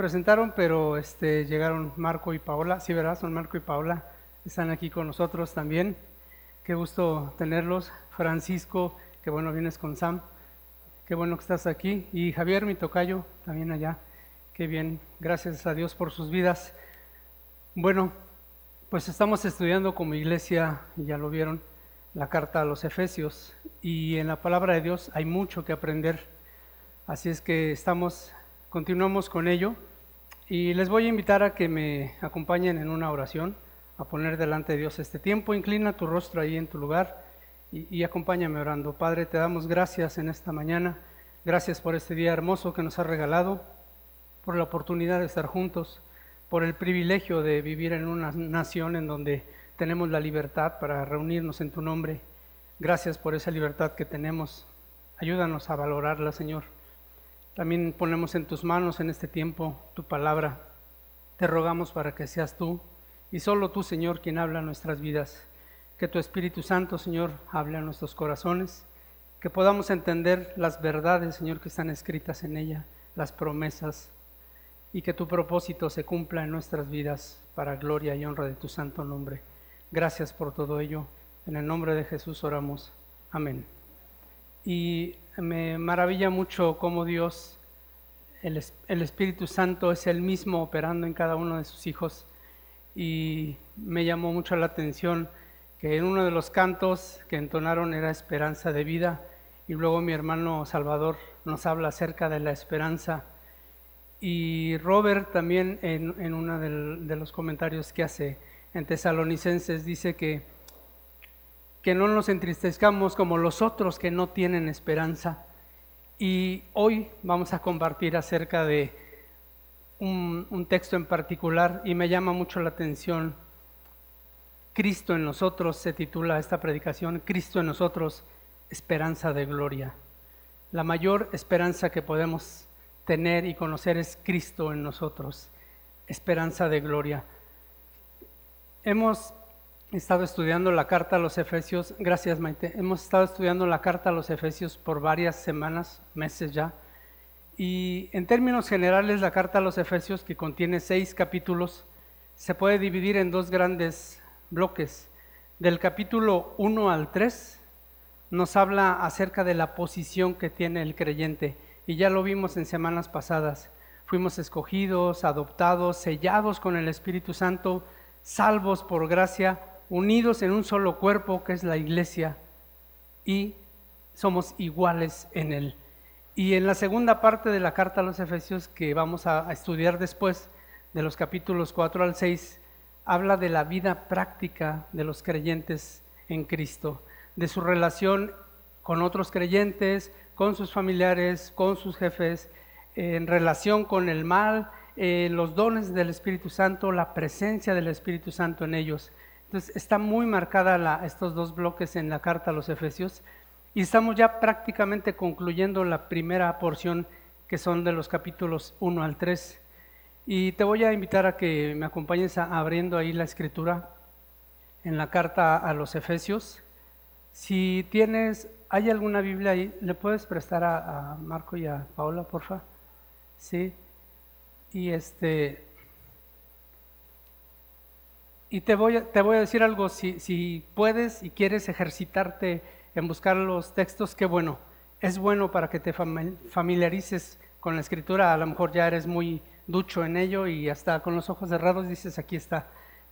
presentaron, pero este, llegaron Marco y Paola. Sí, ¿verdad? Son Marco y Paola. Están aquí con nosotros también. Qué gusto tenerlos. Francisco, qué bueno vienes con Sam. Qué bueno que estás aquí. Y Javier, mi tocayo, también allá. Qué bien. Gracias a Dios por sus vidas. Bueno, pues estamos estudiando como iglesia, ya lo vieron, la carta a los Efesios. Y en la palabra de Dios hay mucho que aprender. Así es que estamos continuamos con ello y les voy a invitar a que me acompañen en una oración, a poner delante de Dios este tiempo. Inclina tu rostro ahí en tu lugar y, acompáñame orando. Padre, te damos gracias en esta mañana. Gracias por este día hermoso que nos has regalado, por la oportunidad de estar juntos, por el privilegio de vivir en una nación en donde tenemos la libertad para reunirnos en tu nombre. Gracias por esa libertad que tenemos. Ayúdanos a valorarla, Señor. También ponemos en tus manos en este tiempo tu palabra. Te rogamos para que seas tú y solo tú, Señor, quien habla en nuestras vidas. Que tu Espíritu Santo, Señor, hable a nuestros corazones. Que podamos entender las verdades, Señor, que están escritas en ella, las promesas, y que tu propósito se cumpla en nuestras vidas para gloria y honra de tu santo nombre. Gracias por todo ello. En el nombre de Jesús oramos. Amén. Y me maravilla mucho cómo Dios, el, el, Espíritu Santo, es el mismo operando en cada uno de sus hijos. Y me llamó mucho la atención que en uno de los cantos que entonaron era esperanza de vida. Y luego mi hermano Salvador nos habla acerca de la esperanza. Y Robert también en, en uno de los comentarios que hace en Tesalonicenses dice que que no nos entristezcamos como los otros que no tienen esperanza. Y hoy vamos a compartir acerca de un, texto en particular y me llama mucho la atención. Cristo en nosotros se titula esta predicación, Cristo en nosotros, esperanza de gloria. La mayor esperanza que podemos tener y conocer es Cristo en nosotros, esperanza de gloria. Hemos He estado estudiando la carta a los Efesios, gracias Maite, hemos estado estudiando la carta a los Efesios por varias semanas, meses ya, y en términos generales la carta a los Efesios, que contiene seis capítulos, se puede dividir en dos grandes bloques. Del capítulo 1 al 3 nos habla acerca de la posición que tiene el creyente, y ya lo vimos en semanas pasadas. Fuimos escogidos, adoptados, sellados con el Espíritu Santo, salvos por gracia, unidos en un solo cuerpo que es la iglesia y somos iguales en él. Y en la segunda parte de la carta a los Efesios que vamos a, estudiar después, de los capítulos 4 al 6, habla de la vida práctica de los creyentes en Cristo, de su relación con otros creyentes, con sus familiares, con sus jefes, en relación con el mal, eh, los dones del Espíritu Santo, la presencia del Espíritu Santo en ellos. Entonces está muy marcada estos dos bloques en la carta a los Efesios y estamos ya prácticamente concluyendo la primera porción que son de los capítulos 1 al 3. Y te voy a invitar a que me acompañes abriendo ahí la escritura en la carta a los Efesios. Si tienes, ¿hay alguna Biblia ahí? ¿Le puedes prestar a, a Marco y a Paula, porfa? Sí. Y este, y te voy, a, te voy a decir algo, si, si puedes y quieres ejercitarte en buscar los textos, qué bueno. Es bueno para que te familiarices con la escritura, a lo mejor ya eres muy ducho en ello y hasta con los ojos cerrados dices aquí está.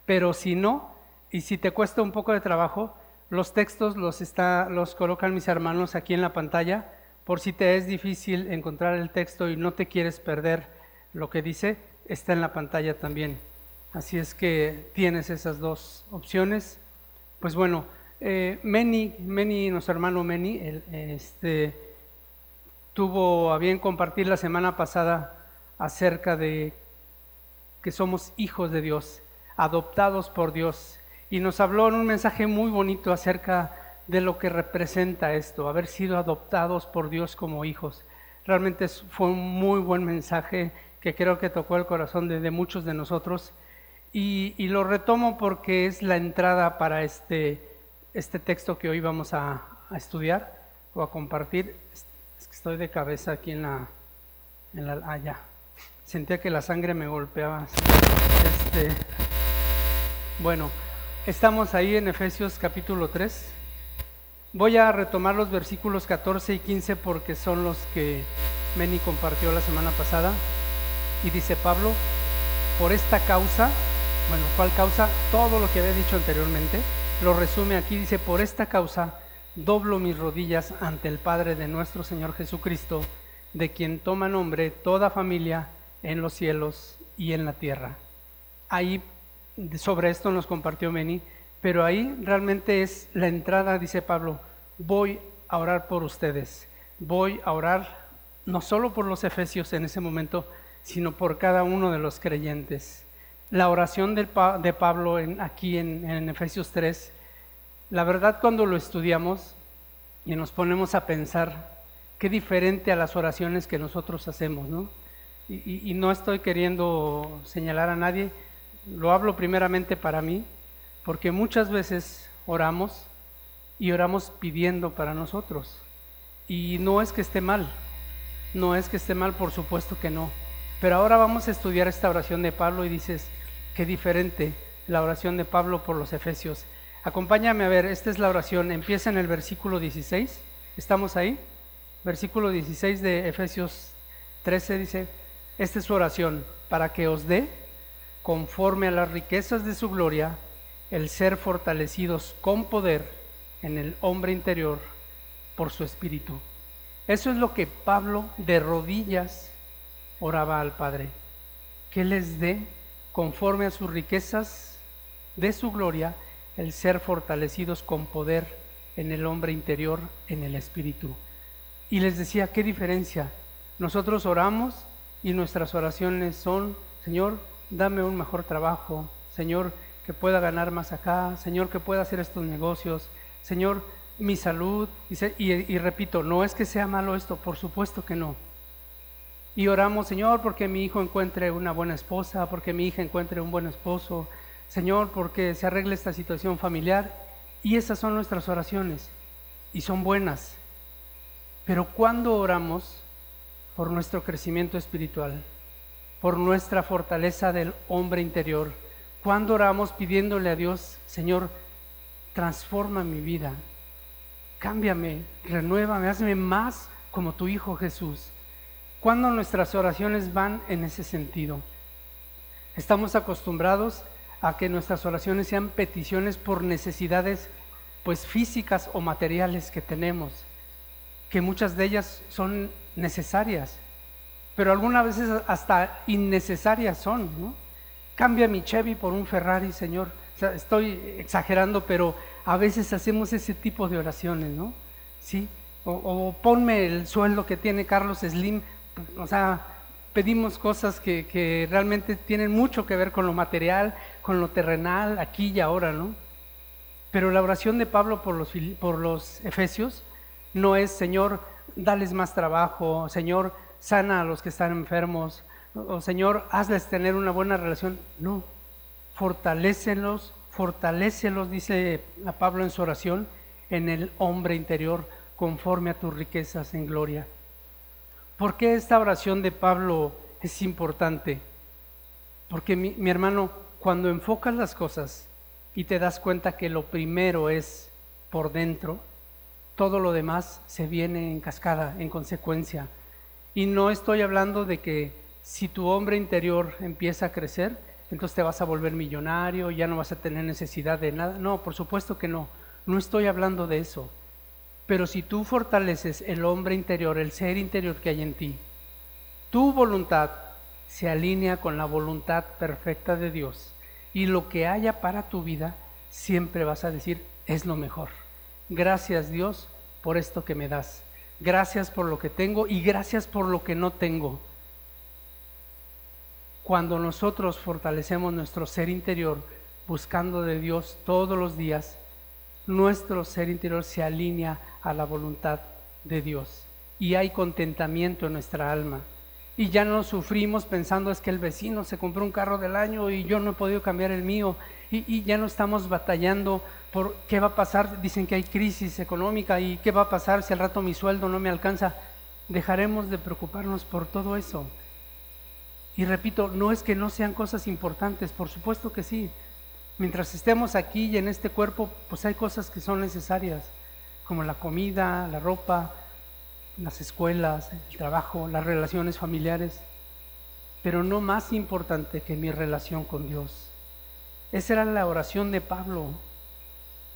Pero si no, y si te cuesta un poco de trabajo, los textos los, está, los colocan mis hermanos aquí en la pantalla, por si te es difícil encontrar el texto y no te quieres perder lo que dice, está en la pantalla también. Así es que tienes esas dos opciones. Pues bueno, eh, Meni, Meni, nuestro hermano Meni, este, tuvo a bien compartir la semana pasada acerca de que somos hijos de Dios, adoptados por Dios, y nos habló en un mensaje muy bonito acerca de lo que representa esto, haber sido adoptados por Dios como hijos. Realmente fue un muy buen mensaje que creo que tocó el corazón de muchos de nosotros y, lo retomo porque es la entrada para este, este texto que hoy vamos a, estudiar o a compartir. Es que estoy de cabeza aquí en la... En la allá. Sentía que la sangre me golpeaba. Este, bueno, estamos ahí en Efesios capítulo 3. Voy a retomar los versículos 14 y 15 porque son los que Meni compartió la semana pasada. Y dice Pablo, por esta causa, bueno, ¿cuál causa? Todo lo que había dicho anteriormente, lo resume aquí, dice, por esta causa doblo mis rodillas ante el Padre de nuestro Señor Jesucristo, de quien toma nombre toda familia en los cielos y en la tierra. Ahí sobre esto nos compartió Meni, pero ahí realmente es la entrada, dice Pablo, voy a orar por ustedes, voy a orar no solo por los efesios en ese momento, sino por cada uno de los creyentes. La oración de Pablo aquí en, en Efesios 3, la verdad cuando lo estudiamos y nos ponemos a pensar, qué diferente a las oraciones que nosotros hacemos, ¿no? y, no estoy queriendo señalar a nadie, lo hablo primeramente para mí, porque muchas veces oramos y oramos pidiendo para nosotros. Y no es que esté mal, no es que esté mal, por supuesto que no. Pero ahora vamos a estudiar esta oración de Pablo y dices, qué diferente la oración de Pablo por los Efesios. Acompáñame a ver, esta es la oración, empieza en el versículo 16, ¿estamos ahí? Versículo 16 de Efesios 13 dice, esta es su oración, para que os dé, conforme a las riquezas de su gloria, el ser fortalecidos con poder en el hombre interior por su espíritu. Eso es lo que Pablo de rodillas oraba al Padre, que les dé, conforme a sus riquezas de su gloria, el ser fortalecidos con poder en el hombre interior, en el espíritu. Y les decía, ¿qué diferencia? Nosotros oramos y nuestras oraciones son, Señor, dame un mejor trabajo, Señor, que pueda ganar más acá, Señor, que pueda hacer estos negocios, Señor, mi salud. Y, repito, no es que sea malo esto, por supuesto que no. Y oramos, Señor, porque mi hijo encuentre una buena esposa, porque mi hija encuentre un buen esposo, Señor, porque se arregle esta situación familiar. Y esas son nuestras oraciones, y son buenas. Pero cuando oramos, por nuestro crecimiento espiritual, por nuestra fortaleza del hombre interior. Cuando oramos pidiéndole a Dios, Señor, transforma mi vida, cámbiame, renuévame, hazme más como tu Hijo Jesús. Cuando nuestras oraciones van en ese sentido, estamos acostumbrados a que nuestras oraciones sean peticiones por necesidades pues físicas o materiales que tenemos, que muchas de ellas son necesarias, pero algunas veces hasta innecesarias son, ¿no? Cambia mi Chevy por un Ferrari, Señor. estoy exagerando, pero a veces hacemos ese tipo de oraciones, ¿no? Sí. O, ponme el sueldo que tiene Carlos Slim. O sea, pedimos cosas que, que, realmente tienen mucho que ver con lo material, con lo terrenal, aquí y ahora, ¿no? Pero la oración de Pablo por los, por los Efesios no es, Señor, dales más trabajo, Señor, sana a los que están enfermos, o Señor, hazles tener una buena relación. No, fortalécelos, fortalécelos, dice a Pablo en su oración, en el hombre interior, conforme a tus riquezas en gloria. ¿Por qué esta oración de Pablo es importante? Porque mi, hermano, cuando enfocas las cosas y te das cuenta que lo primero es por dentro, todo lo demás se viene en cascada, en consecuencia. Y no estoy hablando de que si tu hombre interior empieza a crecer, entonces te vas a volver millonario, ya no vas a tener necesidad de nada. No, por supuesto que no. No estoy hablando de eso. Pero si tú fortaleces el hombre interior, el ser interior que hay en ti, tu voluntad se alinea con la voluntad perfecta de Dios y lo que haya para tu vida, siempre vas a decir, es lo mejor. Gracias Dios por esto que me das. Gracias por lo que tengo y gracias por lo que no tengo. Cuando nosotros fortalecemos nuestro ser interior buscando de Dios todos los días, nuestro ser interior se alinea a la voluntad de Dios y hay contentamiento en nuestra alma. Y ya no sufrimos pensando es que el vecino se compró un carro del año y yo no he podido cambiar el mío. Y, y ya no estamos batallando por qué va a pasar, dicen que hay crisis económica y qué va a pasar si al rato mi sueldo no me alcanza. Dejaremos de preocuparnos por todo eso Y repito, no es que no sean cosas importantes, por supuesto que sí. Mientras estemos aquí y en este cuerpo, pues hay cosas que son necesarias, como la comida, la ropa, las escuelas, el trabajo, las relaciones familiares, pero no más importante que mi relación con Dios. Esa era la oración de Pablo,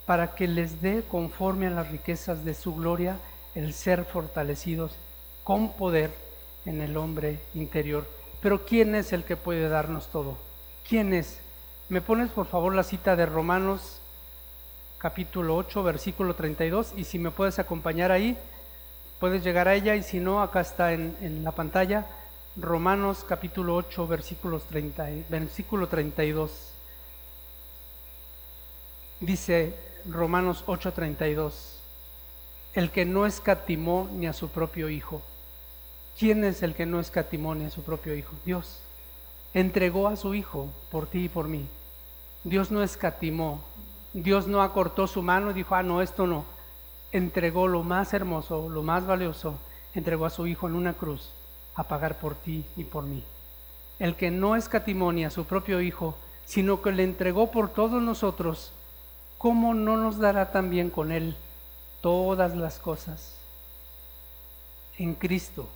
para que les dé conforme a las riquezas de su gloria el ser fortalecidos con poder en el hombre interior. Pero ¿quién es el que puede darnos todo? ¿Quién es? ¿Me pones por favor la cita de Romanos capítulo 8, versículo 32? Y si me puedes acompañar ahí, puedes llegar a ella y si no, acá está en, en la pantalla. Romanos capítulo 8, versículos 30, versículo 32. Dice Romanos 8:32, el que no escatimó ni a su propio Hijo. ¿Quién es el que no escatimó ni a su propio Hijo? Dios. Entregó a su Hijo por ti y por mí. Dios no escatimó. Dios no acortó su mano y dijo, ah, no, esto no. Entregó lo más hermoso, lo más valioso. Entregó a su Hijo en una cruz a pagar por ti y por mí. El que no escatimó ni a su propio Hijo, sino que le entregó por todos nosotros, ¿cómo no nos dará también con Él todas las cosas? En Cristo,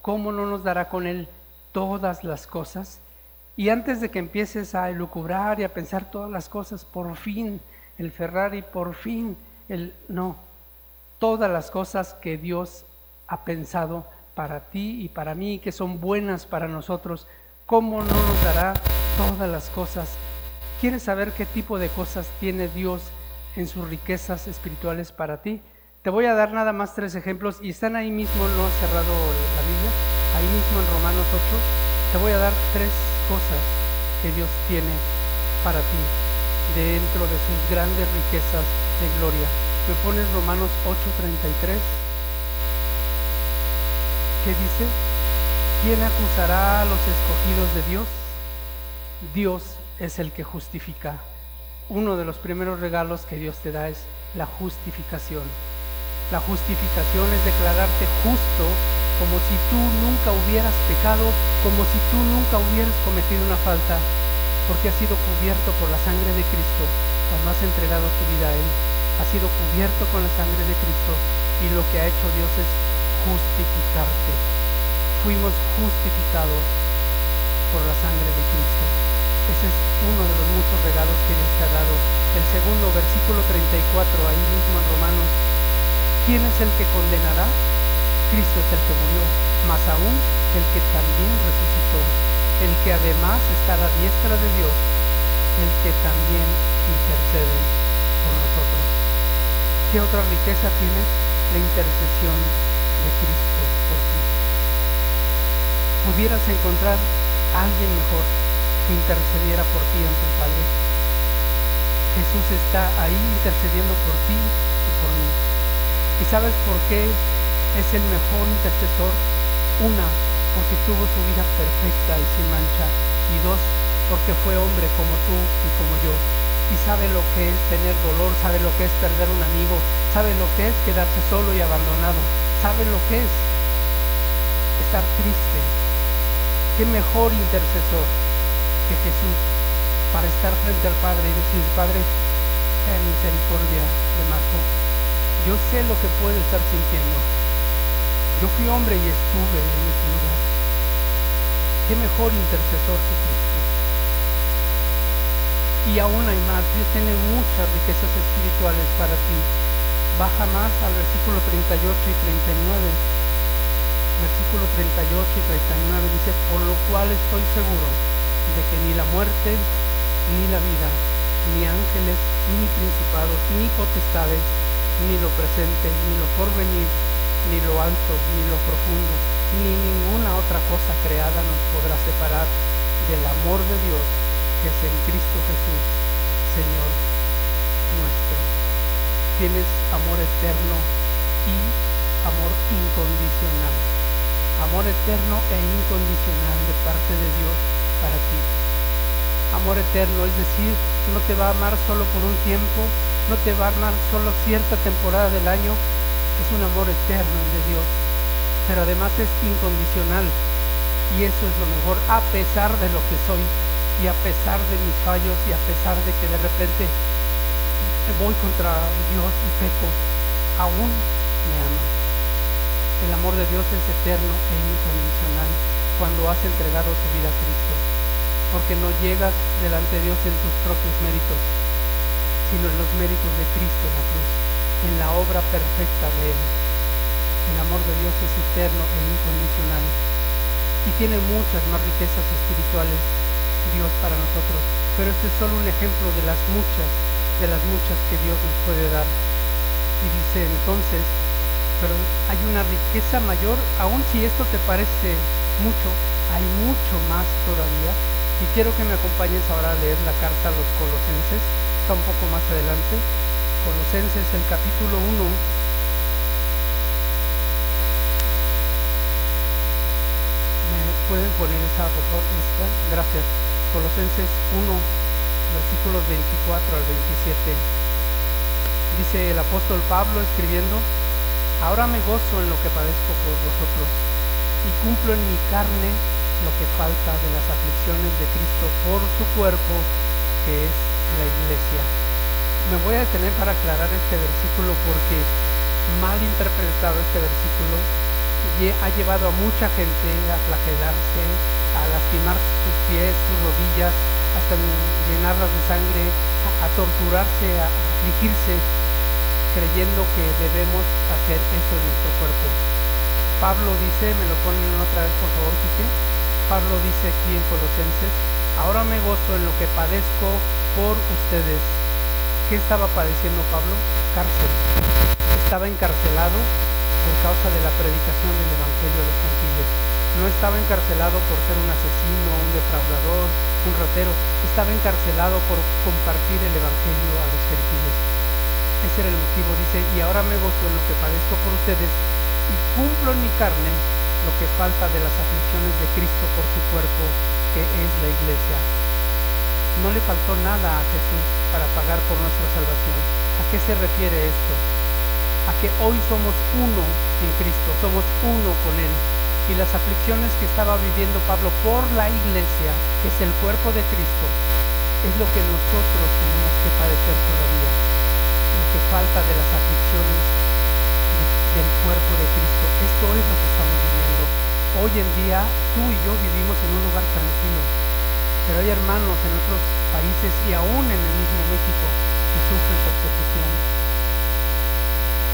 ¿cómo no nos dará con Él todas las cosas? Y antes de que empieces a elucubrar y a pensar todas las cosas, por fin el Ferrari, por fin el... No, todas las cosas que Dios ha pensado para ti y para mí, que son buenas para nosotros, ¿cómo no nos dará todas las cosas ¿Quieres saber qué tipo de cosas tiene Dios en sus riquezas espirituales para ti? Te voy a dar nada más tres ejemplos y están ahí mismo, no he cerrado la Biblia, ahí mismo en Romanos 8. Te voy a dar tres cosas que Dios tiene para ti dentro de sus grandes riquezas de gloria. Me pones Romanos 8:33. ¿Qué dice? ¿Quién acusará a los escogidos de Dios? Dios es el que justifica. Uno de los primeros regalos que Dios te da es la justificación. La justificación es declararte justo como si tú nunca hubieras pecado, como si tú nunca hubieras cometido una falta, porque has sido cubierto por la sangre de Cristo cuando has entregado tu vida a Él. Has sido cubierto con la sangre de Cristo y lo que ha hecho Dios es justificarte. Fuimos justificados por la sangre de Cristo. Ese es uno de los muchos regalos que Dios te ha dado. El segundo, versículo 34, ahí mismo en Romanos. ¿Quién es el que condenará? Cristo es el que murió, más aún el que también resucitó, el que además está a la diestra de Dios, el que también intercede por nosotros. ¿Qué otra riqueza tienes? La intercesión de Cristo por ti. Pudieras encontrar a alguien mejor que intercediera por ti ante el Padre. Jesús está ahí intercediendo por ti y por mí. ¿Y sabes por qué es el mejor intercesor? Una, porque tuvo su vida perfecta y sin mancha. Y dos, porque fue hombre como tú y como yo. Y sabe lo que es tener dolor, sabe lo que es perder un amigo, sabe lo que es quedarse solo y abandonado, sabe lo que es estar triste. ¿Qué mejor intercesor que Jesús para estar frente al Padre y decir, Padre, ten misericordia de Marco. Yo sé lo que puede estar sintiendo. Yo fui hombre y estuve en ese lugar. ¿Qué mejor intercesor que Cristo? Y aún hay más. Dios tiene muchas riquezas espirituales para ti. Baja más al versículo 38 y 39. Versículo 38 y 39 dice, por lo cual estoy seguro de que ni la muerte, ni la vida, ni ángeles, ni principados, ni potestades, ni lo presente, ni lo porvenir, ni lo alto, ni lo profundo, ni ninguna otra cosa creada nos podrá separar del amor de Dios que es en Cristo Jesús, Señor nuestro. Tienes amor eterno y amor incondicional. Amor eterno e incondicional de parte de Dios para ti. Amor eterno, es decir, no te va a amar solo por un tiempo, no te va a amar solo cierta temporada del año, es un amor eterno de Dios, pero además es incondicional. Y eso es lo mejor, a pesar de lo que soy y a pesar de mis fallos y a pesar de que de repente voy contra Dios y peco, aún me ama. El amor de Dios es eterno e incondicional cuando has entregado tu vida a Cristo, porque no llegas delante de Dios en tus propios méritos, sino en los méritos de Cristo en la cruz, en la obra perfecta de Él. El amor de Dios es eterno e incondicional y tiene muchas más riquezas espirituales Dios para nosotros, pero este es solo un ejemplo de las muchas, de las muchas que Dios nos puede dar. Y dice entonces, pero hay una riqueza mayor, aun si esto te parece mucho, hay mucho más todavía. Y quiero que me acompañes ahora a leer la carta a los colosenses, está un poco más adelante. Colosenses, el capítulo 1, pueden poner esa, por favor, Gracias. Colosenses 1, versículos 24 al 27. Dice el apóstol Pablo escribiendo, ahora me gozo en lo que padezco por vosotros y cumplo en mi carne lo que falta de las aflicciones de Cristo por su cuerpo, que es la iglesia. Me voy a detener para aclarar este versículo porque mal interpretado este versículo ha llevado a mucha gente a flagelarse, a lastimar sus pies, sus rodillas, hasta llenarlas de sangre, a, torturarse, a, afligirse, creyendo que debemos hacer eso en nuestro cuerpo. Pablo dice, me lo ponen otra vez por favor, Quique. Pablo dice aquí en Colosenses, ahora me gozo en lo que padezco por ustedes. ¿Qué estaba padeciendo Pablo? Cárcel. Estaba encarcelado por causa de la predicación del Evangelio a los gentiles. No estaba encarcelado por ser un asesino, un defraudador, un ratero. Estaba encarcelado por compartir el Evangelio a los gentiles. Ese era el motivo, dice, y ahora me gozo en lo que padezco por ustedes y cumplo en mi carne lo que falta de las aflicciones de Cristo por su cuerpo, que es la iglesia. No le faltó nada a Jesús para pagar por nuestra salvación. ¿A qué se refiere esto? a que hoy somos uno en Cristo, somos uno con Él. Y las aflicciones que estaba viviendo Pablo por la iglesia, que es el cuerpo de Cristo, es lo que nosotros tenemos que padecer todavía. Lo que falta de las aflicciones del cuerpo de Cristo. Esto es lo que estamos viviendo. Hoy en día tú y yo vivimos en un lugar tranquilo, pero hay hermanos en otros países y aún en el mismo México que sufren persecución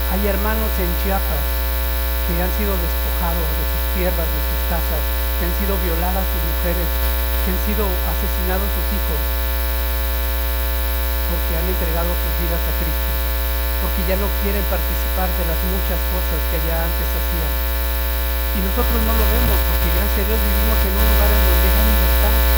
hay hermanos en Chiapas que han sido despojados de sus tierras, de sus casas, que han sido violadas sus mujeres, que han sido asesinados sus hijos, porque han entregado sus vidas a Cristo, porque ya no quieren participar de las muchas cosas que allá antes hacían. Y nosotros no lo vemos, porque gracias a Dios vivimos en un lugar en donde hay libertad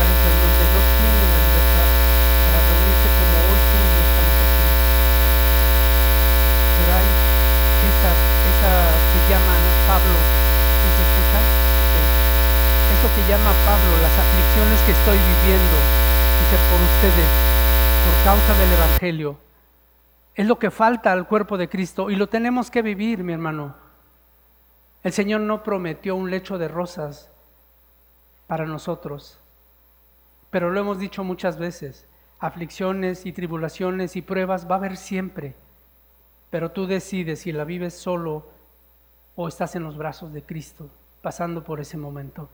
llama Pablo las aflicciones que estoy viviendo, dice, por ustedes, por causa del Evangelio. Es lo que falta al cuerpo de Cristo y lo tenemos que vivir, mi hermano. El Señor no prometió un lecho de rosas para nosotros, pero lo hemos dicho muchas veces, aflicciones y tribulaciones y pruebas va a haber siempre, pero tú decides si la vives solo o estás en los brazos de Cristo, pasando por ese momento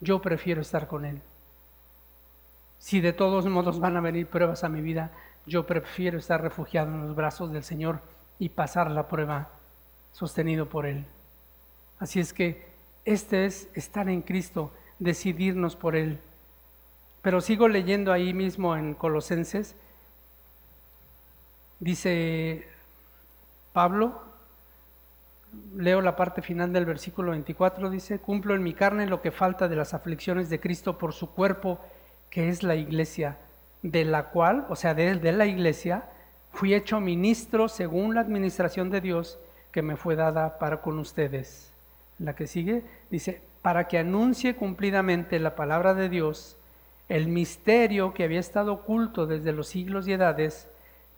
yo prefiero estar con Él. Si de todos modos van a venir pruebas a mi vida, yo prefiero estar refugiado en los brazos del Señor y pasar la prueba sostenido por Él. Así es que este es estar en Cristo, decidirnos por Él. Pero sigo leyendo ahí mismo en Colosenses, dice Pablo, leo la parte final del versículo 24, dice, cumplo en mi carne lo que falta de las aflicciones de Cristo por su cuerpo, que es la iglesia, de la cual, o sea, de, de la iglesia, fui hecho ministro según la administración de Dios que me fue dada para con ustedes. La que sigue dice, para que anuncie cumplidamente la palabra de Dios, el misterio que había estado oculto desde los siglos y edades,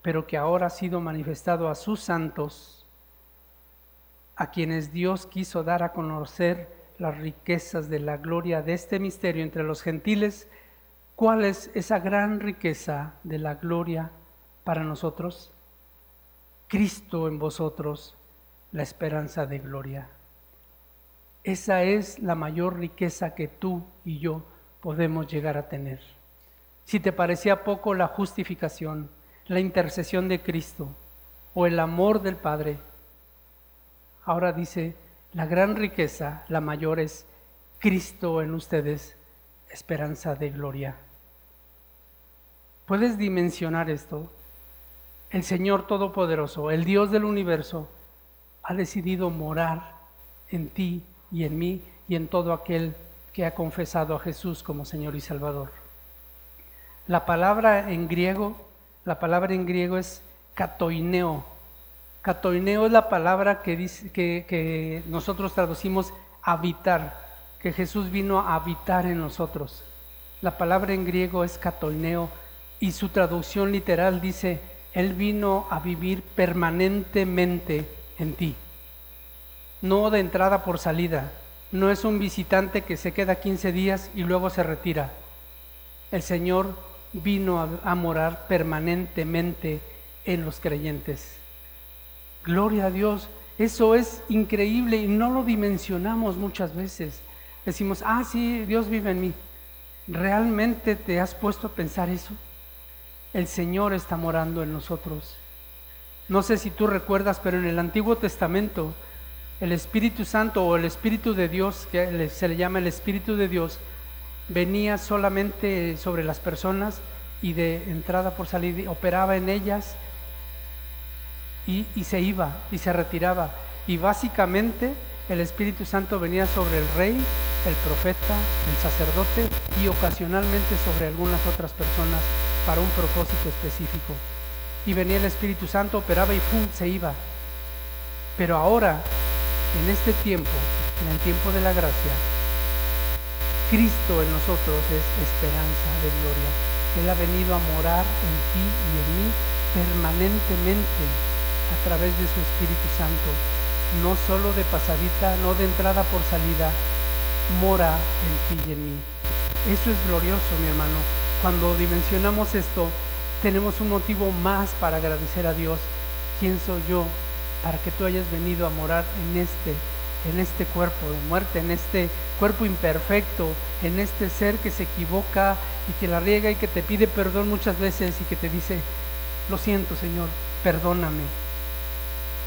pero que ahora ha sido manifestado a sus santos, a quienes Dios quiso dar a conocer las riquezas de la gloria de este misterio entre los gentiles. ¿Cuál es esa gran riqueza de la gloria para nosotros? Cristo en vosotros, la esperanza de gloria. Esa es la mayor riqueza que tú y yo podemos llegar a tener. Si te parecía poco la justificación, la intercesión de Cristo o el amor del Padre, ahora dice, la gran riqueza, la mayor es Cristo en ustedes, esperanza de gloria. ¿Puedes dimensionar esto? El Señor Todopoderoso, el Dios del universo, ha decidido morar en ti y en mí y en todo aquel que ha confesado a Jesús como Señor y Salvador. La palabra en griego, la palabra en griego es katoineo. Katoineo es la palabra que, dice, que, nosotros traducimos habitar, que Jesús vino a habitar en nosotros. La palabra en griego es katoineo y su traducción literal dice, Él vino a vivir permanentemente en ti no de entrada por salida. No es un visitante que se queda 15 días y luego se retira. El Señor vino a, morar permanentemente en los creyentes. Gloria a Dios. Eso es increíble y no lo dimensionamos muchas veces. Decimos, ah, sí, Dios vive en mí. ¿Realmente te has puesto a pensar eso? El Señor está morando en nosotros. No sé si tú recuerdas, pero en el Antiguo Testamento el Espíritu Santo o el Espíritu de Dios, que se le llama el Espíritu de Dios, venía solamente sobre las personas y de entrada por salida operaba en ellas y, se iba y se retiraba. Y básicamente el Espíritu Santo venía sobre el rey, el profeta, el sacerdote y ocasionalmente sobre algunas otras personas para un propósito específico. Y venía el Espíritu Santo, operaba y ¡pum! se iba. Pero ahora en este tiempo, en el tiempo de la gracia, Cristo en nosotros es esperanza de gloria. Él ha venido a morar en ti y en mí permanentemente a través de su Espíritu Santo, no solo de pasadita, no de entrada por salida, mora en ti y en mí. Eso es glorioso, mi hermano. Cuando dimensionamos esto, tenemos un motivo más para agradecer a Dios. ¿Quién soy yo para que tú hayas venido a morar en este, en este cuerpo de muerte, en este cuerpo imperfecto, en este ser que se equivoca y que la riega y que te pide perdón muchas veces y que te dice, lo siento Señor, perdóname,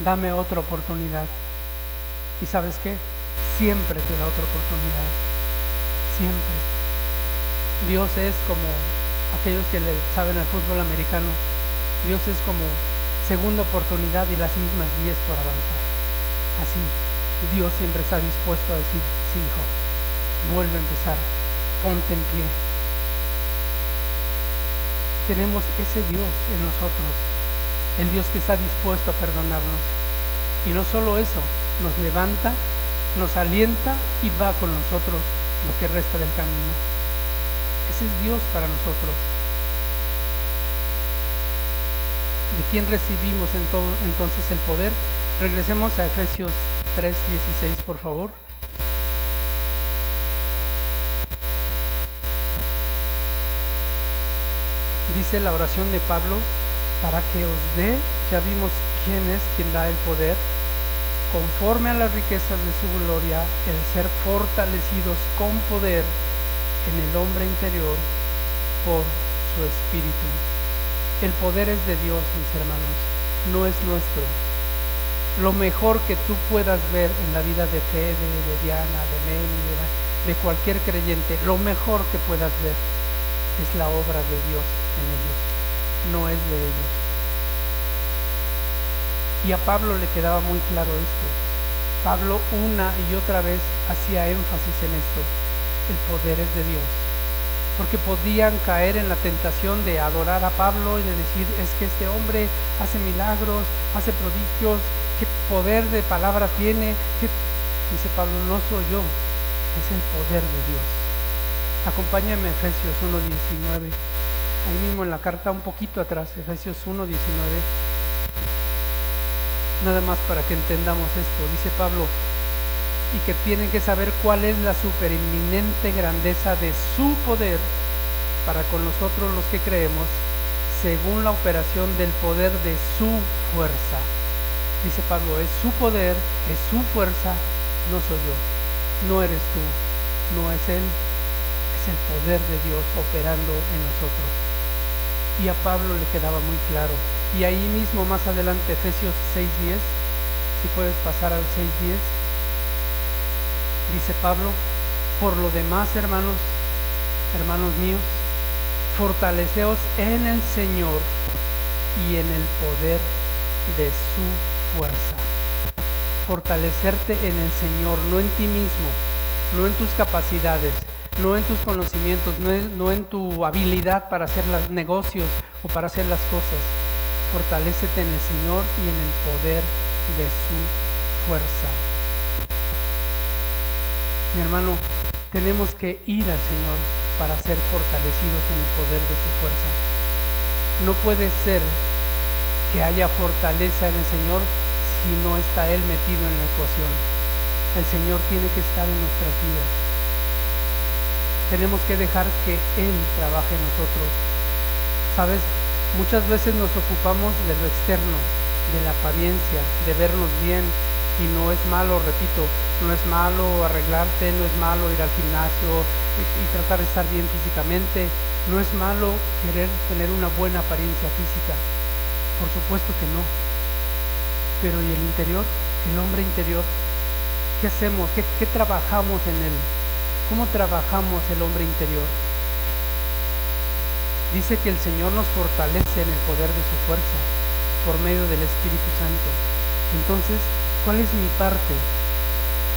dame otra oportunidad. ¿Y sabes qué? Siempre te da otra oportunidad, siempre. Dios es como aquellos que le saben al fútbol americano, Dios es como segunda oportunidad y las mismas vías por avanzar. Así, Dios siempre está dispuesto a decir, sí, hijo, vuelve a empezar, ponte en pie. Tenemos ese Dios en nosotros, el Dios que está dispuesto a perdonarnos. Y no solo eso, nos levanta, nos alienta y va con nosotros lo que resta del camino. Ese es Dios para nosotros. de quién recibimos entonces el poder. Regresemos a Efesios 3:16, por favor. Dice la oración de Pablo, para que os dé, ya vimos quién es quien da el poder, conforme a las riquezas de su gloria, el ser fortalecidos con poder en el hombre interior por su espíritu el poder es de Dios, mis hermanos, no es nuestro. Lo mejor que tú puedas ver en la vida de Fede, de Diana, de Nelly, de, de cualquier creyente, lo mejor que puedas ver es la obra de Dios en ellos, no es de ellos. Y a Pablo le quedaba muy claro esto. Pablo una y otra vez hacía énfasis en esto. El poder es de Dios porque podían caer en la tentación de adorar a Pablo y de decir, es que este hombre hace milagros, hace prodigios, qué poder de palabra tiene. Dice Pablo, no soy yo, es el poder de Dios. Acompáñame a Efesios 1.19, ahí mismo en la carta un poquito atrás, Efesios 1.19. Nada más para que entendamos esto, dice Pablo, y que tienen que saber cuál es la supereminente grandeza de su poder para con nosotros los que creemos, según la operación del poder de su fuerza. Dice Pablo, es su poder, es su fuerza, no soy yo, no eres tú, no es Él, es el poder de Dios operando en nosotros. Y a Pablo le quedaba muy claro. Y ahí mismo más adelante, Efesios 6.10, si puedes pasar al 6.10 dice Pablo, por lo demás, hermanos, hermanos míos, fortaleceos en el Señor y en el poder de su fuerza. Fortalecerte en el Señor, no en ti mismo, no en tus capacidades, no en tus conocimientos, no en, tu habilidad para hacer los negocios o para hacer las cosas. Fortalecete en el Señor y en el poder de su fuerza. Mi hermano, tenemos que ir al Señor para ser fortalecidos en el poder de su fuerza. No puede ser que haya fortaleza en el Señor si no está Él metido en la ecuación. El Señor tiene que estar en nuestras vidas. Tenemos que dejar que Él trabaje en nosotros. Sabes, muchas veces nos ocupamos de lo externo, de la apariencia, de vernos bien, y no es malo, repito, no es malo arreglarte, no es malo ir al gimnasio y, tratar de estar bien físicamente, no es malo querer tener una buena apariencia física, por supuesto que no. Pero ¿y el interior? El hombre interior, ¿qué hacemos? ¿Qué, qué trabajamos en él? ¿Cómo trabajamos el hombre interior? Dice que el Señor nos fortalece en el poder de su fuerza por medio del Espíritu Santo. Entonces, ¿Cuál es mi parte?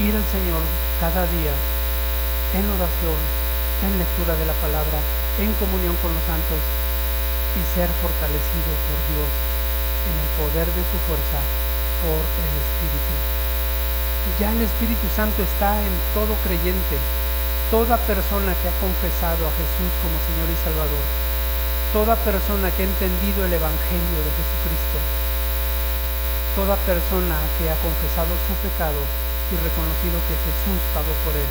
Ir al Señor cada día en oración, en lectura de la palabra, en comunión con los santos y ser fortalecido por Dios en el poder de su fuerza por el Espíritu. Ya el Espíritu Santo está en todo creyente, toda persona que ha confesado a Jesús como Señor y Salvador, toda persona que ha entendido el Evangelio de Jesucristo Toda persona que ha confesado su pecado y reconocido que Jesús pagó por él,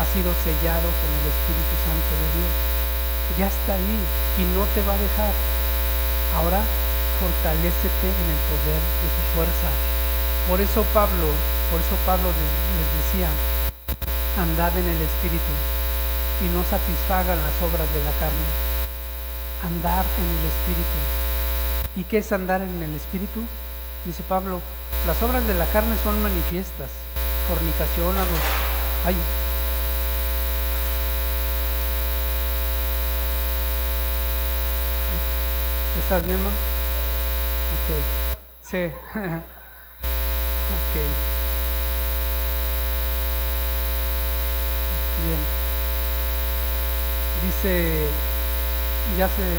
ha sido sellado con el Espíritu Santo de Dios. Ya está ahí y no te va a dejar. Ahora fortalécete en el poder de su fuerza. Por eso Pablo, por eso Pablo les decía, andad en el Espíritu y no satisfagan las obras de la carne. Andar en el Espíritu. ¿Y qué es andar en el Espíritu? Dice Pablo, las obras de la carne son manifiestas, fornicación, ay, ¿Estás man? Ok. Sí. ok. Bien. Dice, ya se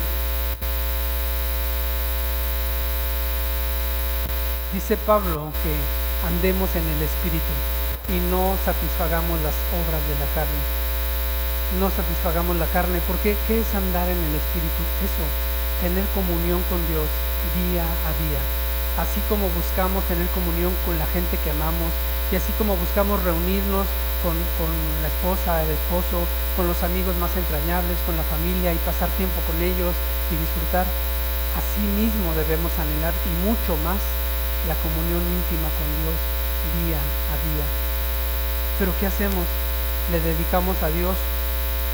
Dice Pablo que andemos en el Espíritu y no satisfagamos las obras de la carne. No satisfagamos la carne, porque ¿qué es andar en el Espíritu? Eso, tener comunión con Dios día a día. Así como buscamos tener comunión con la gente que amamos y así como buscamos reunirnos con, con la esposa, el esposo, con los amigos más entrañables, con la familia y pasar tiempo con ellos y disfrutar, así mismo debemos anhelar y mucho más la comunión íntima con Dios día a día. Pero ¿qué hacemos? ¿Le dedicamos a Dios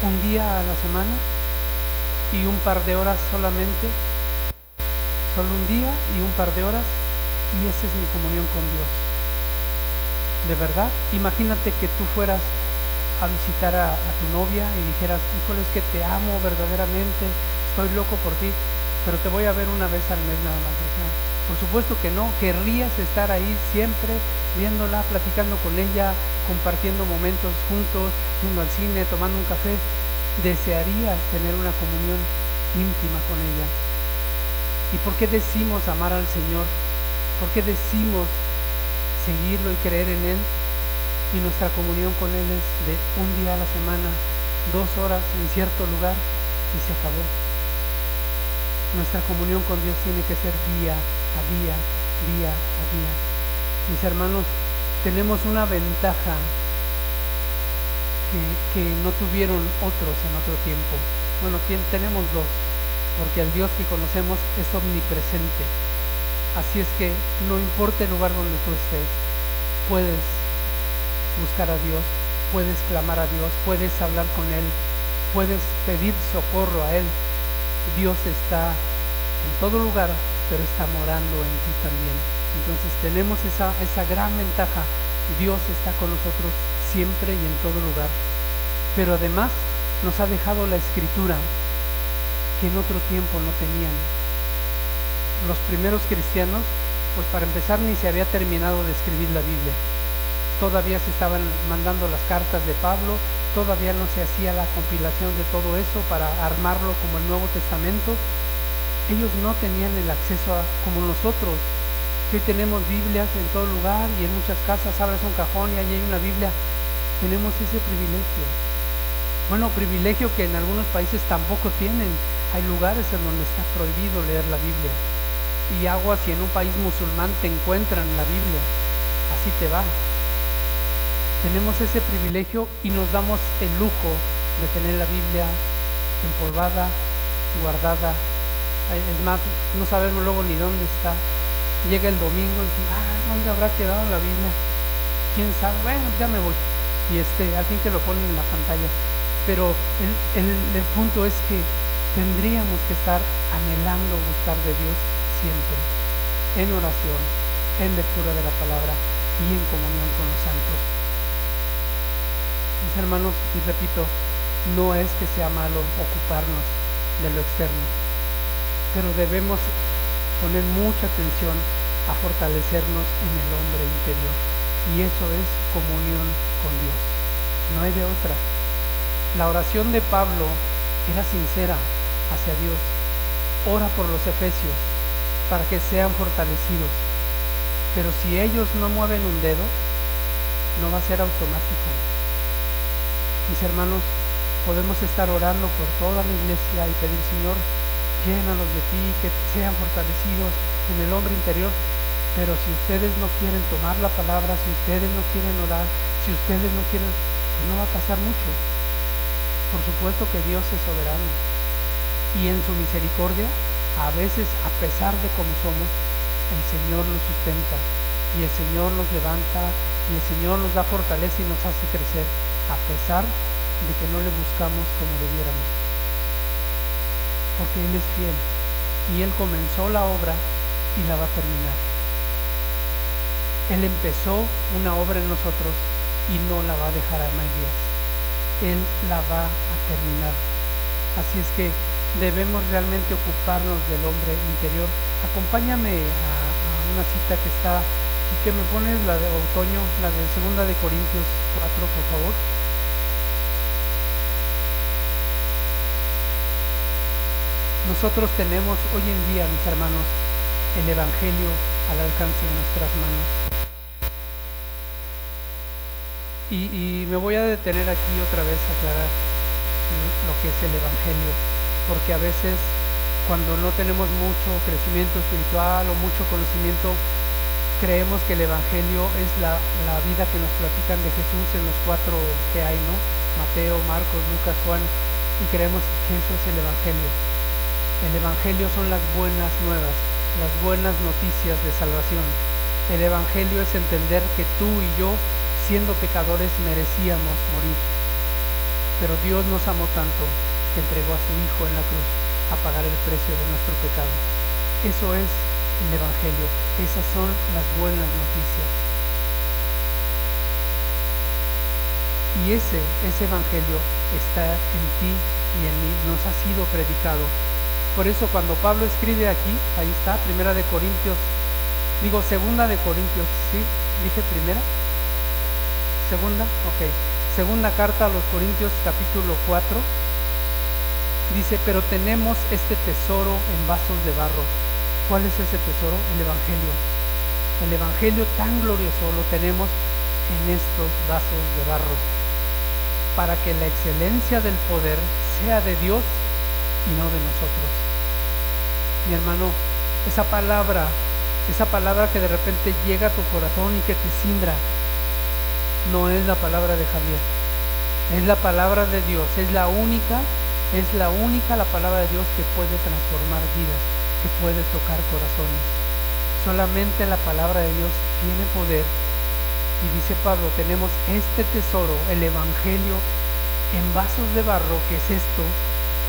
un día a la semana y un par de horas solamente? Solo un día y un par de horas y esa es mi comunión con Dios. ¿De verdad? Imagínate que tú fueras a visitar a, tu novia y dijeras, híjole, es que te amo verdaderamente, estoy loco por ti, pero te voy a ver una vez al mes nada más. Por supuesto que no, querrías estar ahí siempre viéndola, platicando con ella, compartiendo momentos juntos, yendo al cine, tomando un café. desearías tener una comunión íntima con ella. ¿Y por qué decimos amar al Señor? ¿Por qué decimos seguirlo y creer en Él? Y nuestra comunión con Él es de un día a la semana, dos horas en cierto lugar y se acabó. Nuestra comunión con Dios tiene que ser día a día, día a día. Mis hermanos, tenemos una ventaja que, no tuvieron otros en otro tiempo. Bueno, tenemos dos, porque el Dios que conocemos es omnipresente. Así es que no importa el lugar donde tú estés, puedes buscar a Dios, puedes clamar a Dios, puedes hablar con Él, puedes pedir socorro a Él. Dios está en todo lugar, pero está morando en ti también. Entonces tenemos esa, esa gran ventaja. Dios está con nosotros siempre y en todo lugar. Pero además nos ha dejado la escritura que en otro tiempo no tenían. Los primeros cristianos, pues para empezar ni se había terminado de escribir la Biblia. Todavía se estaban mandando las cartas de Pablo, todavía no se hacía la compilación de todo eso para armarlo como el Nuevo Testamento. Ellos no tenían el acceso a, como nosotros, que hoy tenemos Biblias en todo lugar y en muchas casas abres un cajón y allí hay una Biblia tenemos ese privilegio. Bueno, privilegio que en algunos países tampoco tienen. Hay lugares en donde está prohibido leer la Biblia. Y aguas si en un país musulmán te encuentran la Biblia. Así te va. Tenemos ese privilegio y nos damos el lujo de tener la Biblia empolvada, guardada. Es más, no sabemos luego ni dónde está. Llega el domingo y dice, ah, ¿dónde habrá quedado la Biblia? ¿Quién sabe? Bueno, ya me voy y este, al fin que lo ponen en la pantalla. Pero el, el, punto es que tendríamos que estar anhelando buscar de Dios siempre, en oración, en lectura de la palabra y en comunión con los santos. Mis hermanos, y repito, no es que sea malo ocuparnos de lo externo, pero debemos poner mucha atención a fortalecernos en el hombre interior. Y eso es comunión con Dios. No hay de otra. La oración de Pablo era sincera hacia Dios. Ora por los efesios para que sean fortalecidos. Pero si ellos no mueven un dedo, no va a ser automático. Mis hermanos, podemos estar orando por toda la iglesia y pedir, Señor, llénalos de ti, que sean fortalecidos en el hombre interior, pero si ustedes no quieren tomar la palabra, si ustedes no quieren orar, si ustedes no quieren, pues no va a pasar mucho. Por supuesto que Dios es soberano. Y en su misericordia, a veces, a pesar de como somos, el Señor nos sustenta. Y el Señor nos levanta. Y el Señor nos da fortaleza y nos hace crecer. A pesar de que no le buscamos como debiéramos. Porque Él es fiel. Y Él comenzó la obra y la va a terminar. Él empezó una obra en nosotros y no la va a dejar a medias. Él la va a terminar. Así es que debemos realmente ocuparnos del hombre interior. Acompáñame a, una cita que está y que me pones la de otoño, la de segunda de Corintios 4, por favor. Nosotros tenemos hoy en día, mis hermanos, el Evangelio al alcance de nuestras manos. Y, me voy a detener aquí otra vez a aclarar lo que es el Evangelio, porque a veces cuando no tenemos mucho crecimiento espiritual o mucho conocimiento, creemos que el Evangelio es la, vida que nos platican de Jesús en los cuatro que hay, ¿no? Mateo, Marcos, Lucas, Juan, y creemos que eso es el Evangelio. El Evangelio son las buenas nuevas, las buenas noticias de salvación. El Evangelio es entender que tú y yo siendo pecadores merecíamos morir. Pero Dios nos amó tanto que entregó a su Hijo en la cruz a pagar el precio de nuestro pecado. Eso es el Evangelio, esas son las buenas noticias. Y ese, ese Evangelio está en ti y en mí, nos ha sido predicado. Por eso cuando Pablo escribe aquí, ahí está, primera de Corintios, digo segunda de Corintios, ¿sí? Dije primera. Segunda, ok. Segunda carta a los Corintios capítulo 4, Dice, pero tenemos este tesoro en vasos de barro. ¿Cuál es ese tesoro? El Evangelio. El Evangelio tan glorioso lo tenemos en estos vasos de barro, para que la excelencia del poder sea de Dios y no de nosotros. Mi hermano, esa palabra, esa palabra que de repente llega a tu corazón y que te simbra, no es la palabra de Javier, es la palabra de Dios, es la única, es la única la palabra de Dios que puede transformar vidas, que puede tocar corazones. Solamente la palabra de Dios tiene poder y dice Pablo, tenemos este tesoro, el Evangelio, en vasos de barro, que es esto,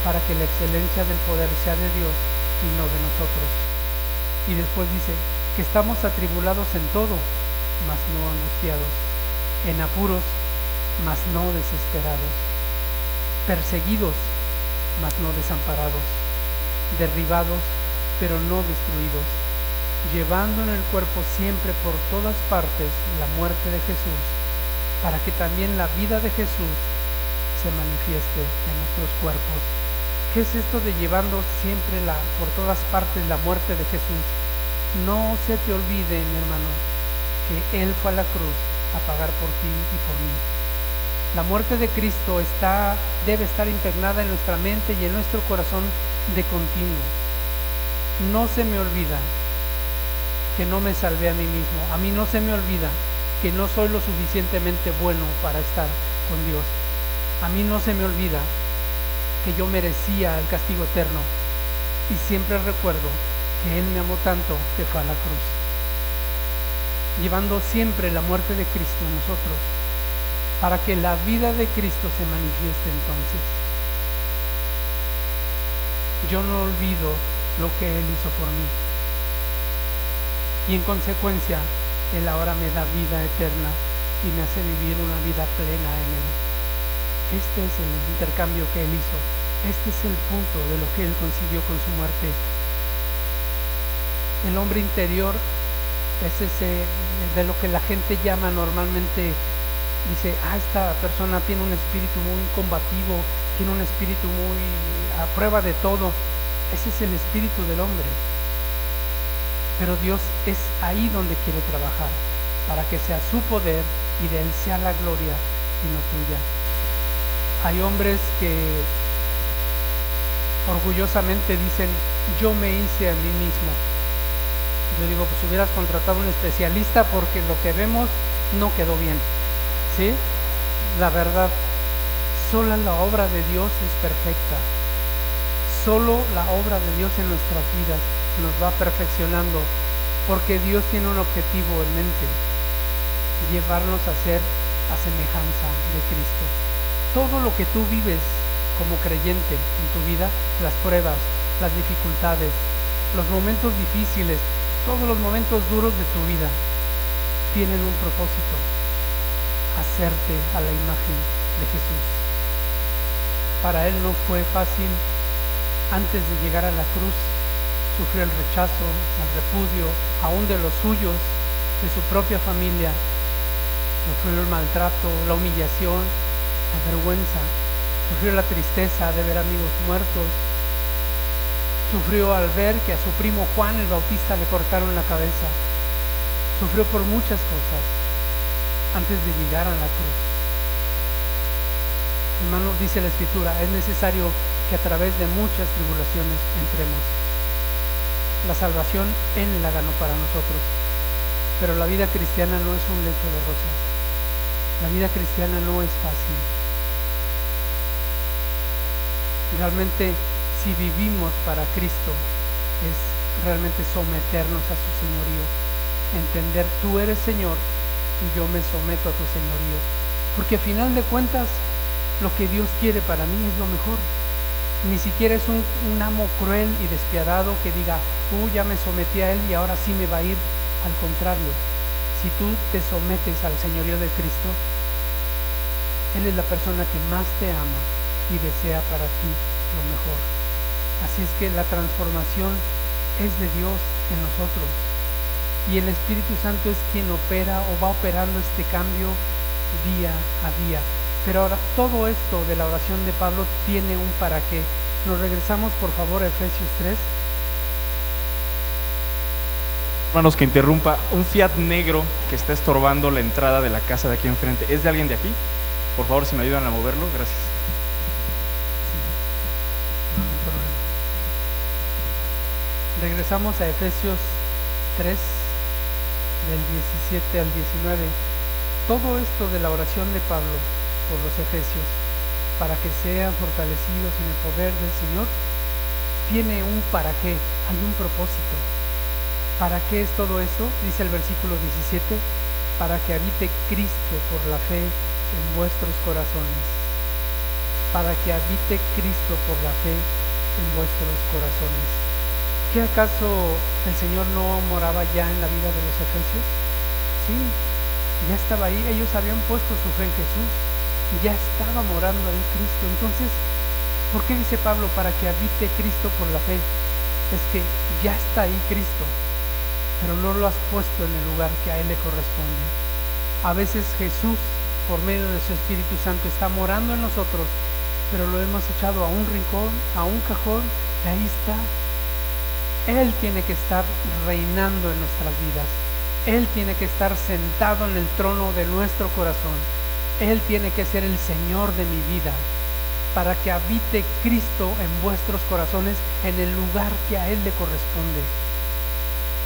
para que la excelencia del poder sea de Dios y no de nosotros. Y después dice que estamos atribulados en todo, mas no angustiados, en apuros, mas no desesperados, perseguidos, mas no desamparados, derribados, pero no destruidos llevando en el cuerpo siempre por todas partes la muerte de Jesús, para que también la vida de Jesús se manifieste en nuestros cuerpos. ¿Qué es esto de llevando siempre la, por todas partes la muerte de Jesús? No se te olvide, mi hermano, que Él fue a la cruz a pagar por ti y por mí. La muerte de Cristo está, debe estar impregnada en nuestra mente y en nuestro corazón de continuo. No se me olvida que no me salvé a mí mismo. A mí no se me olvida que no soy lo suficientemente bueno para estar con Dios. A mí no se me olvida que yo merecía el castigo eterno. Y siempre recuerdo que Él me amó tanto que fue a la cruz. Llevando siempre la muerte de Cristo en nosotros, para que la vida de Cristo se manifieste entonces. Yo no olvido lo que Él hizo por mí y en consecuencia Él ahora me da vida eterna y me hace vivir una vida plena en Él. Este es el intercambio que Él hizo. Este es el punto de lo que Él consiguió con su muerte. El hombre interior es ese de lo que la gente llama normalmente, dice, ah, esta persona tiene un espíritu muy combativo, tiene un espíritu muy a prueba de todo. Ese es el espíritu del hombre pero Dios es ahí donde quiere trabajar, para que sea su poder y de Él sea la gloria y no tuya. Hay hombres que orgullosamente dicen, yo me hice a mí mismo. Yo digo, pues hubieras contratado un especialista porque lo que vemos no quedó bien. ¿Sí? La verdad, solo la obra de Dios es perfecta. Solo la obra de Dios en nuestras vidas nos va perfeccionando, porque Dios tiene un objetivo en mente, llevarnos a ser a semejanza de Cristo. Todo lo que tú vives como creyente en tu vida, las pruebas, las dificultades, los momentos difíciles, todos los momentos duros de tu vida, tienen un propósito, hacerte a la imagen de Jesús. Para Él no fue fácil antes de llegar a la cruz sufrió el rechazo, el repudio, aún de los suyos, de su propia familia, sufrió el maltrato, la humillación, la vergüenza, sufrió la tristeza de ver amigos muertos, sufrió al ver que a su primo Juan el Bautista le cortaron la cabeza, sufrió por muchas cosas antes de llegar a la cruz. Hermano, dice la escritura, es necesario que a través de muchas tribulaciones entremos la salvación Él la ganó para nosotros. Pero la vida cristiana no es un lecho de rosas. La vida cristiana no es fácil. Realmente si vivimos para Cristo es realmente someternos a su señorío. Entender, tú eres Señor y yo me someto a tu señorío. Porque a final de cuentas, lo que Dios quiere para mí es lo mejor. Ni siquiera es un, amo cruel y despiadado que diga, tú ya me sometí a él y ahora sí me va a ir. Al contrario, si tú te sometes al señorío de Cristo, Él es la persona que más te ama y desea para ti lo mejor. Así es que la transformación es de Dios en nosotros. Y el Espíritu Santo es quien opera o va operando este cambio día a día. Pero ahora todo esto de la oración de Pablo tiene un para qué. Nos regresamos por favor a Efesios 3. Hermanos, que interrumpa un Fiat negro que está estorbando la entrada de la casa de aquí enfrente. ¿Es de alguien de aquí? Por favor, si me ayudan a moverlo, gracias. Regresamos a Efesios 3, del 17 al 19. Todo esto de la oración de Pablo por los Efesios, para que sean fortalecidos en el poder del Señor, tiene un para qué, hay un propósito. ¿Para qué es todo eso? Dice el versículo 17, para que habite Cristo por la fe en vuestros corazones. Para que habite Cristo por la fe en vuestros corazones. ¿Qué acaso el Señor no moraba ya en la vida de los efesios? Sí, ya estaba ahí, ellos habían puesto su fe en Jesús, ya estaba morando ahí Cristo. Entonces, ¿por qué dice Pablo para que habite Cristo por la fe? Es que ya está ahí Cristo, pero no lo has puesto en el lugar que a Él le corresponde. A veces Jesús, por medio de su Espíritu Santo, está morando en nosotros, pero lo hemos echado a un rincón, a un cajón, y ahí está. Él tiene que estar reinando en nuestras vidas. Él tiene que estar sentado en el trono de nuestro corazón. Él tiene que ser el Señor de mi vida para que habite Cristo en vuestros corazones en el lugar que a Él le corresponde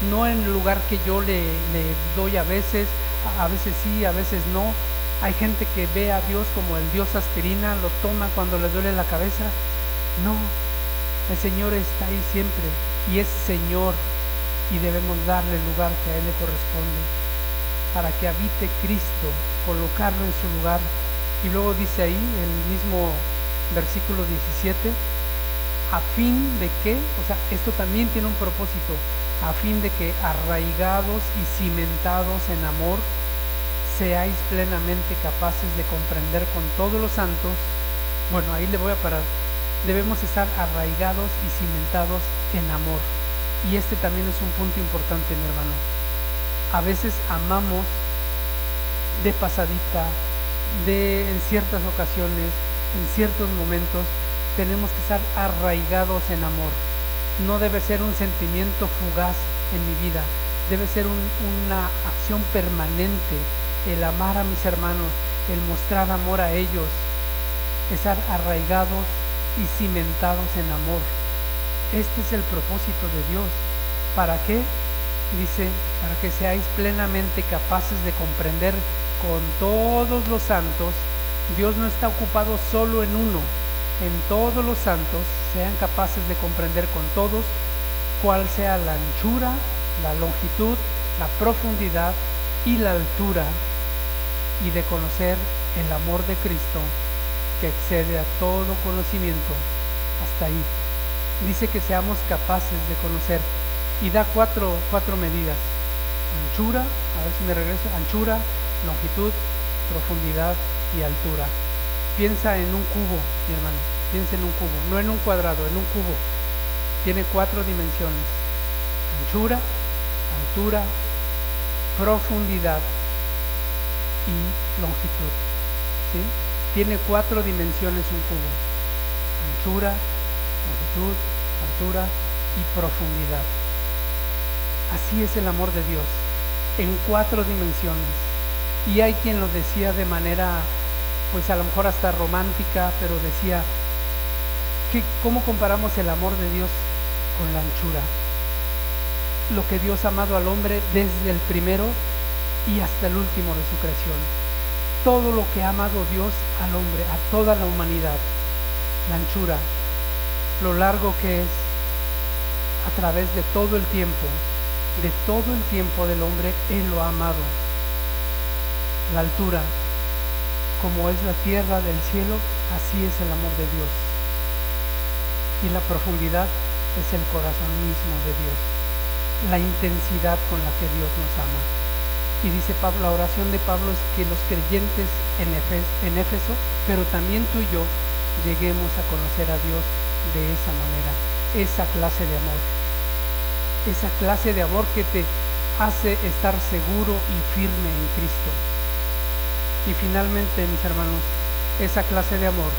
no en el lugar que yo le, doy a veces, a veces sí, a veces no. Hay gente que ve a Dios como el Dios aspirina, lo toma cuando le duele la cabeza. No, el Señor está ahí siempre y es Señor y debemos darle el lugar que a Él le corresponde para que habite Cristo, colocarlo en su lugar. Y luego dice ahí el mismo versículo 17, a fin de que, o sea, esto también tiene un propósito, a fin de que arraigados y cimentados en amor, seáis plenamente capaces de comprender con todos los santos, bueno, ahí le voy a parar, debemos estar arraigados y cimentados en amor. Y este también es un punto importante, mi hermano. A veces amamos de pasadita, de en ciertas ocasiones, en ciertos momentos, tenemos que estar arraigados en amor no debe ser un sentimiento fugaz en mi vida, debe ser una acción permanente, el amar a mis hermanos, el mostrar amor a ellos, estar arraigados y cimentados en amor. Este es el propósito de Dios. ¿Para qué? Dice, para que seáis plenamente capaces de comprender con todos los santos. Dios no está ocupado solo en uno, en todos los santos sean capaces de comprender con todos cuál sea la anchura, la longitud, la profundidad y la altura y de conocer el amor de Cristo que excede a todo conocimiento hasta ahí. Dice que seamos capaces de conocer y da cuatro, cuatro medidas. Anchura, a ver si me regreso, anchura, longitud, profundidad y altura. Piensa en un cubo, mi hermano. Piensa en un cubo, no en un cuadrado, en un cubo. Tiene cuatro dimensiones. Anchura, altura, profundidad y longitud. ¿sí? Tiene cuatro dimensiones un cubo. Anchura, longitud, altura y profundidad. Así es el amor de Dios, en cuatro dimensiones. Y hay quien lo decía de manera pues a lo mejor hasta romántica, pero decía, que, ¿cómo comparamos el amor de Dios con la anchura? Lo que Dios ha amado al hombre desde el primero y hasta el último de su creación. Todo lo que ha amado Dios al hombre, a toda la humanidad. La anchura, lo largo que es a través de todo el tiempo, de todo el tiempo del hombre, Él lo ha amado. La altura, como es la tierra del cielo, así es el amor de Dios. Y la profundidad es el corazón mismo de Dios, la intensidad con la que Dios nos ama. Y dice Pablo, la oración de Pablo es que los creyentes en, Éfeso, pero también tú y yo, lleguemos a conocer a Dios de esa manera, esa clase de amor, esa clase de amor que te hace estar seguro y firme en Cristo y finalmente, mis hermanos, esa clase de amor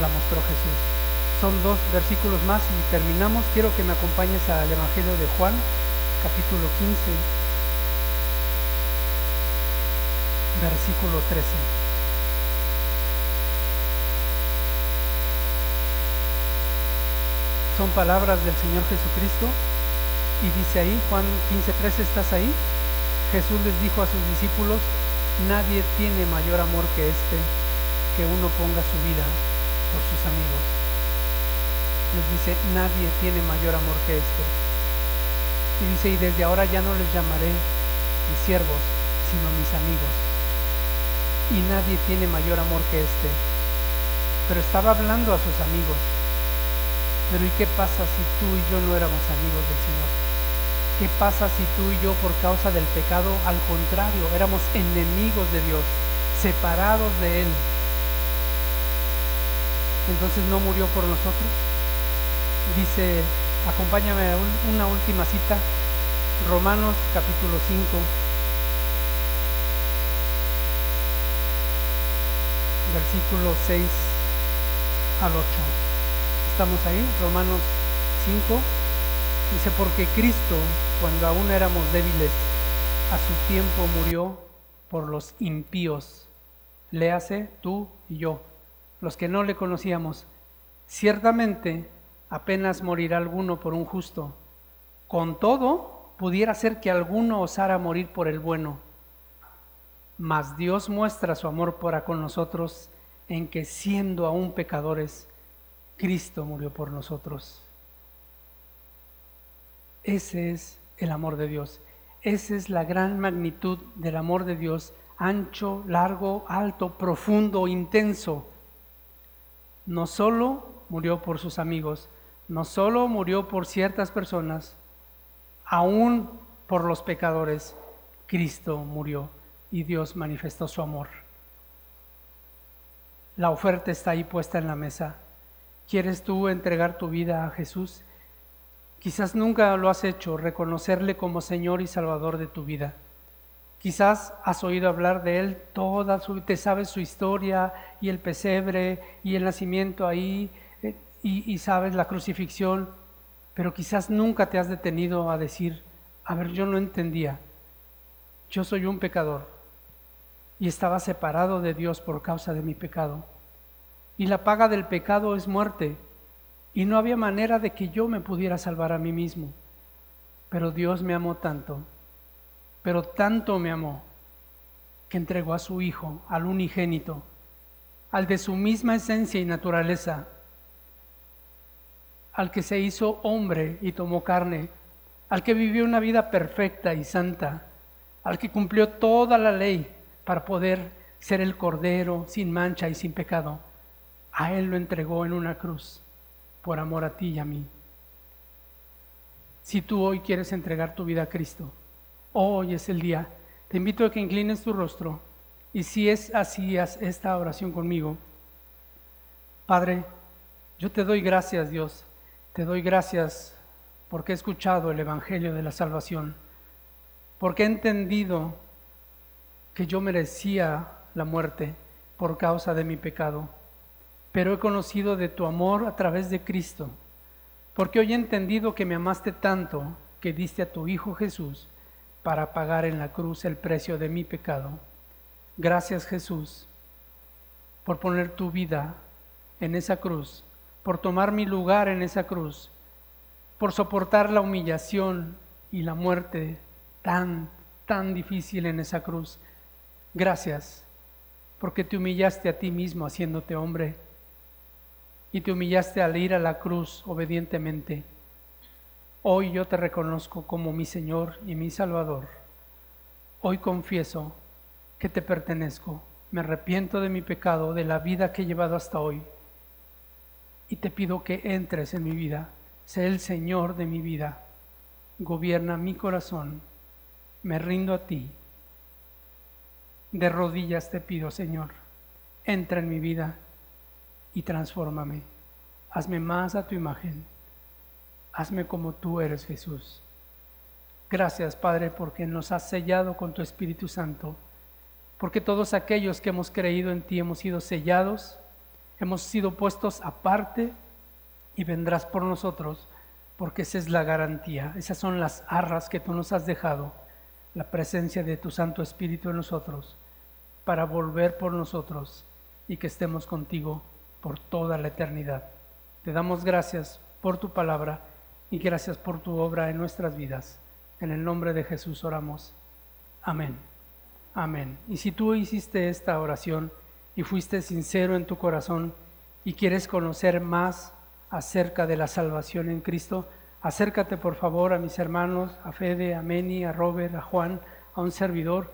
la mostró Jesús. Son dos versículos más y terminamos. Quiero que me acompañes al Evangelio de Juan, capítulo 15, versículo 13. Son palabras del Señor Jesucristo y dice ahí, Juan 15:13, ¿estás ahí? Jesús les dijo a sus discípulos, nadie tiene mayor amor que este, que uno ponga su vida por sus amigos. Les dice, nadie tiene mayor amor que este. Y dice, y desde ahora ya no les llamaré mis siervos, sino mis amigos. Y nadie tiene mayor amor que este. Pero estaba hablando a sus amigos. Pero ¿y qué pasa si tú y yo no éramos amigos del Señor? ¿Qué pasa si tú y yo por causa del pecado, al contrario, éramos enemigos de Dios, separados de Él? Entonces no murió por nosotros. Dice, acompáñame a una última cita, Romanos capítulo 5. Versículo 6 al 8. ¿Estamos ahí? Romanos 5. Dice, porque Cristo, cuando aún éramos débiles, a su tiempo murió por los impíos. Léase tú y yo, los que no le conocíamos. Ciertamente apenas morirá alguno por un justo. Con todo, pudiera ser que alguno osara morir por el bueno. Mas Dios muestra su amor para con nosotros en que siendo aún pecadores, Cristo murió por nosotros. Ese es el amor de Dios. Esa es la gran magnitud del amor de Dios, ancho, largo, alto, profundo, intenso. No solo murió por sus amigos, no solo murió por ciertas personas, aún por los pecadores, Cristo murió y Dios manifestó su amor. La oferta está ahí puesta en la mesa. ¿Quieres tú entregar tu vida a Jesús? Quizás nunca lo has hecho, reconocerle como Señor y Salvador de tu vida. Quizás has oído hablar de Él toda su, te sabes su historia y el pesebre y el nacimiento ahí eh, y, y sabes la crucifixión, pero quizás nunca te has detenido a decir, a ver, yo no entendía, yo soy un pecador y estaba separado de Dios por causa de mi pecado. Y la paga del pecado es muerte, y no había manera de que yo me pudiera salvar a mí mismo. Pero Dios me amó tanto, pero tanto me amó, que entregó a su Hijo, al unigénito, al de su misma esencia y naturaleza, al que se hizo hombre y tomó carne, al que vivió una vida perfecta y santa, al que cumplió toda la ley para poder ser el Cordero sin mancha y sin pecado. A Él lo entregó en una cruz por amor a ti y a mí. Si tú hoy quieres entregar tu vida a Cristo, hoy es el día. Te invito a que inclines tu rostro y si es así, haz esta oración conmigo. Padre, yo te doy gracias, Dios. Te doy gracias porque he escuchado el Evangelio de la Salvación, porque he entendido que yo merecía la muerte por causa de mi pecado pero he conocido de tu amor a través de Cristo, porque hoy he entendido que me amaste tanto que diste a tu Hijo Jesús para pagar en la cruz el precio de mi pecado. Gracias Jesús por poner tu vida en esa cruz, por tomar mi lugar en esa cruz, por soportar la humillación y la muerte tan, tan difícil en esa cruz. Gracias porque te humillaste a ti mismo haciéndote hombre y te humillaste al ir a la cruz obedientemente. Hoy yo te reconozco como mi Señor y mi Salvador. Hoy confieso que te pertenezco. Me arrepiento de mi pecado, de la vida que he llevado hasta hoy. Y te pido que entres en mi vida. Sé el Señor de mi vida. Gobierna mi corazón. Me rindo a ti. De rodillas te pido, Señor. Entra en mi vida y transfórmame. Hazme más a tu imagen. Hazme como tú eres, Jesús. Gracias, Padre, porque nos has sellado con tu Espíritu Santo, porque todos aquellos que hemos creído en ti hemos sido sellados, hemos sido puestos aparte y vendrás por nosotros, porque esa es la garantía, esas son las arras que tú nos has dejado, la presencia de tu Santo Espíritu en nosotros, para volver por nosotros y que estemos contigo por toda la eternidad. Te damos gracias por tu palabra y gracias por tu obra en nuestras vidas. En el nombre de Jesús oramos. Amén. Amén. Y si tú hiciste esta oración y fuiste sincero en tu corazón y quieres conocer más acerca de la salvación en Cristo, acércate por favor a mis hermanos, a Fede, a Meni, a Robert, a Juan, a un servidor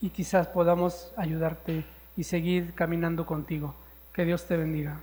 y quizás podamos ayudarte y seguir caminando contigo. Que Dios te bendiga.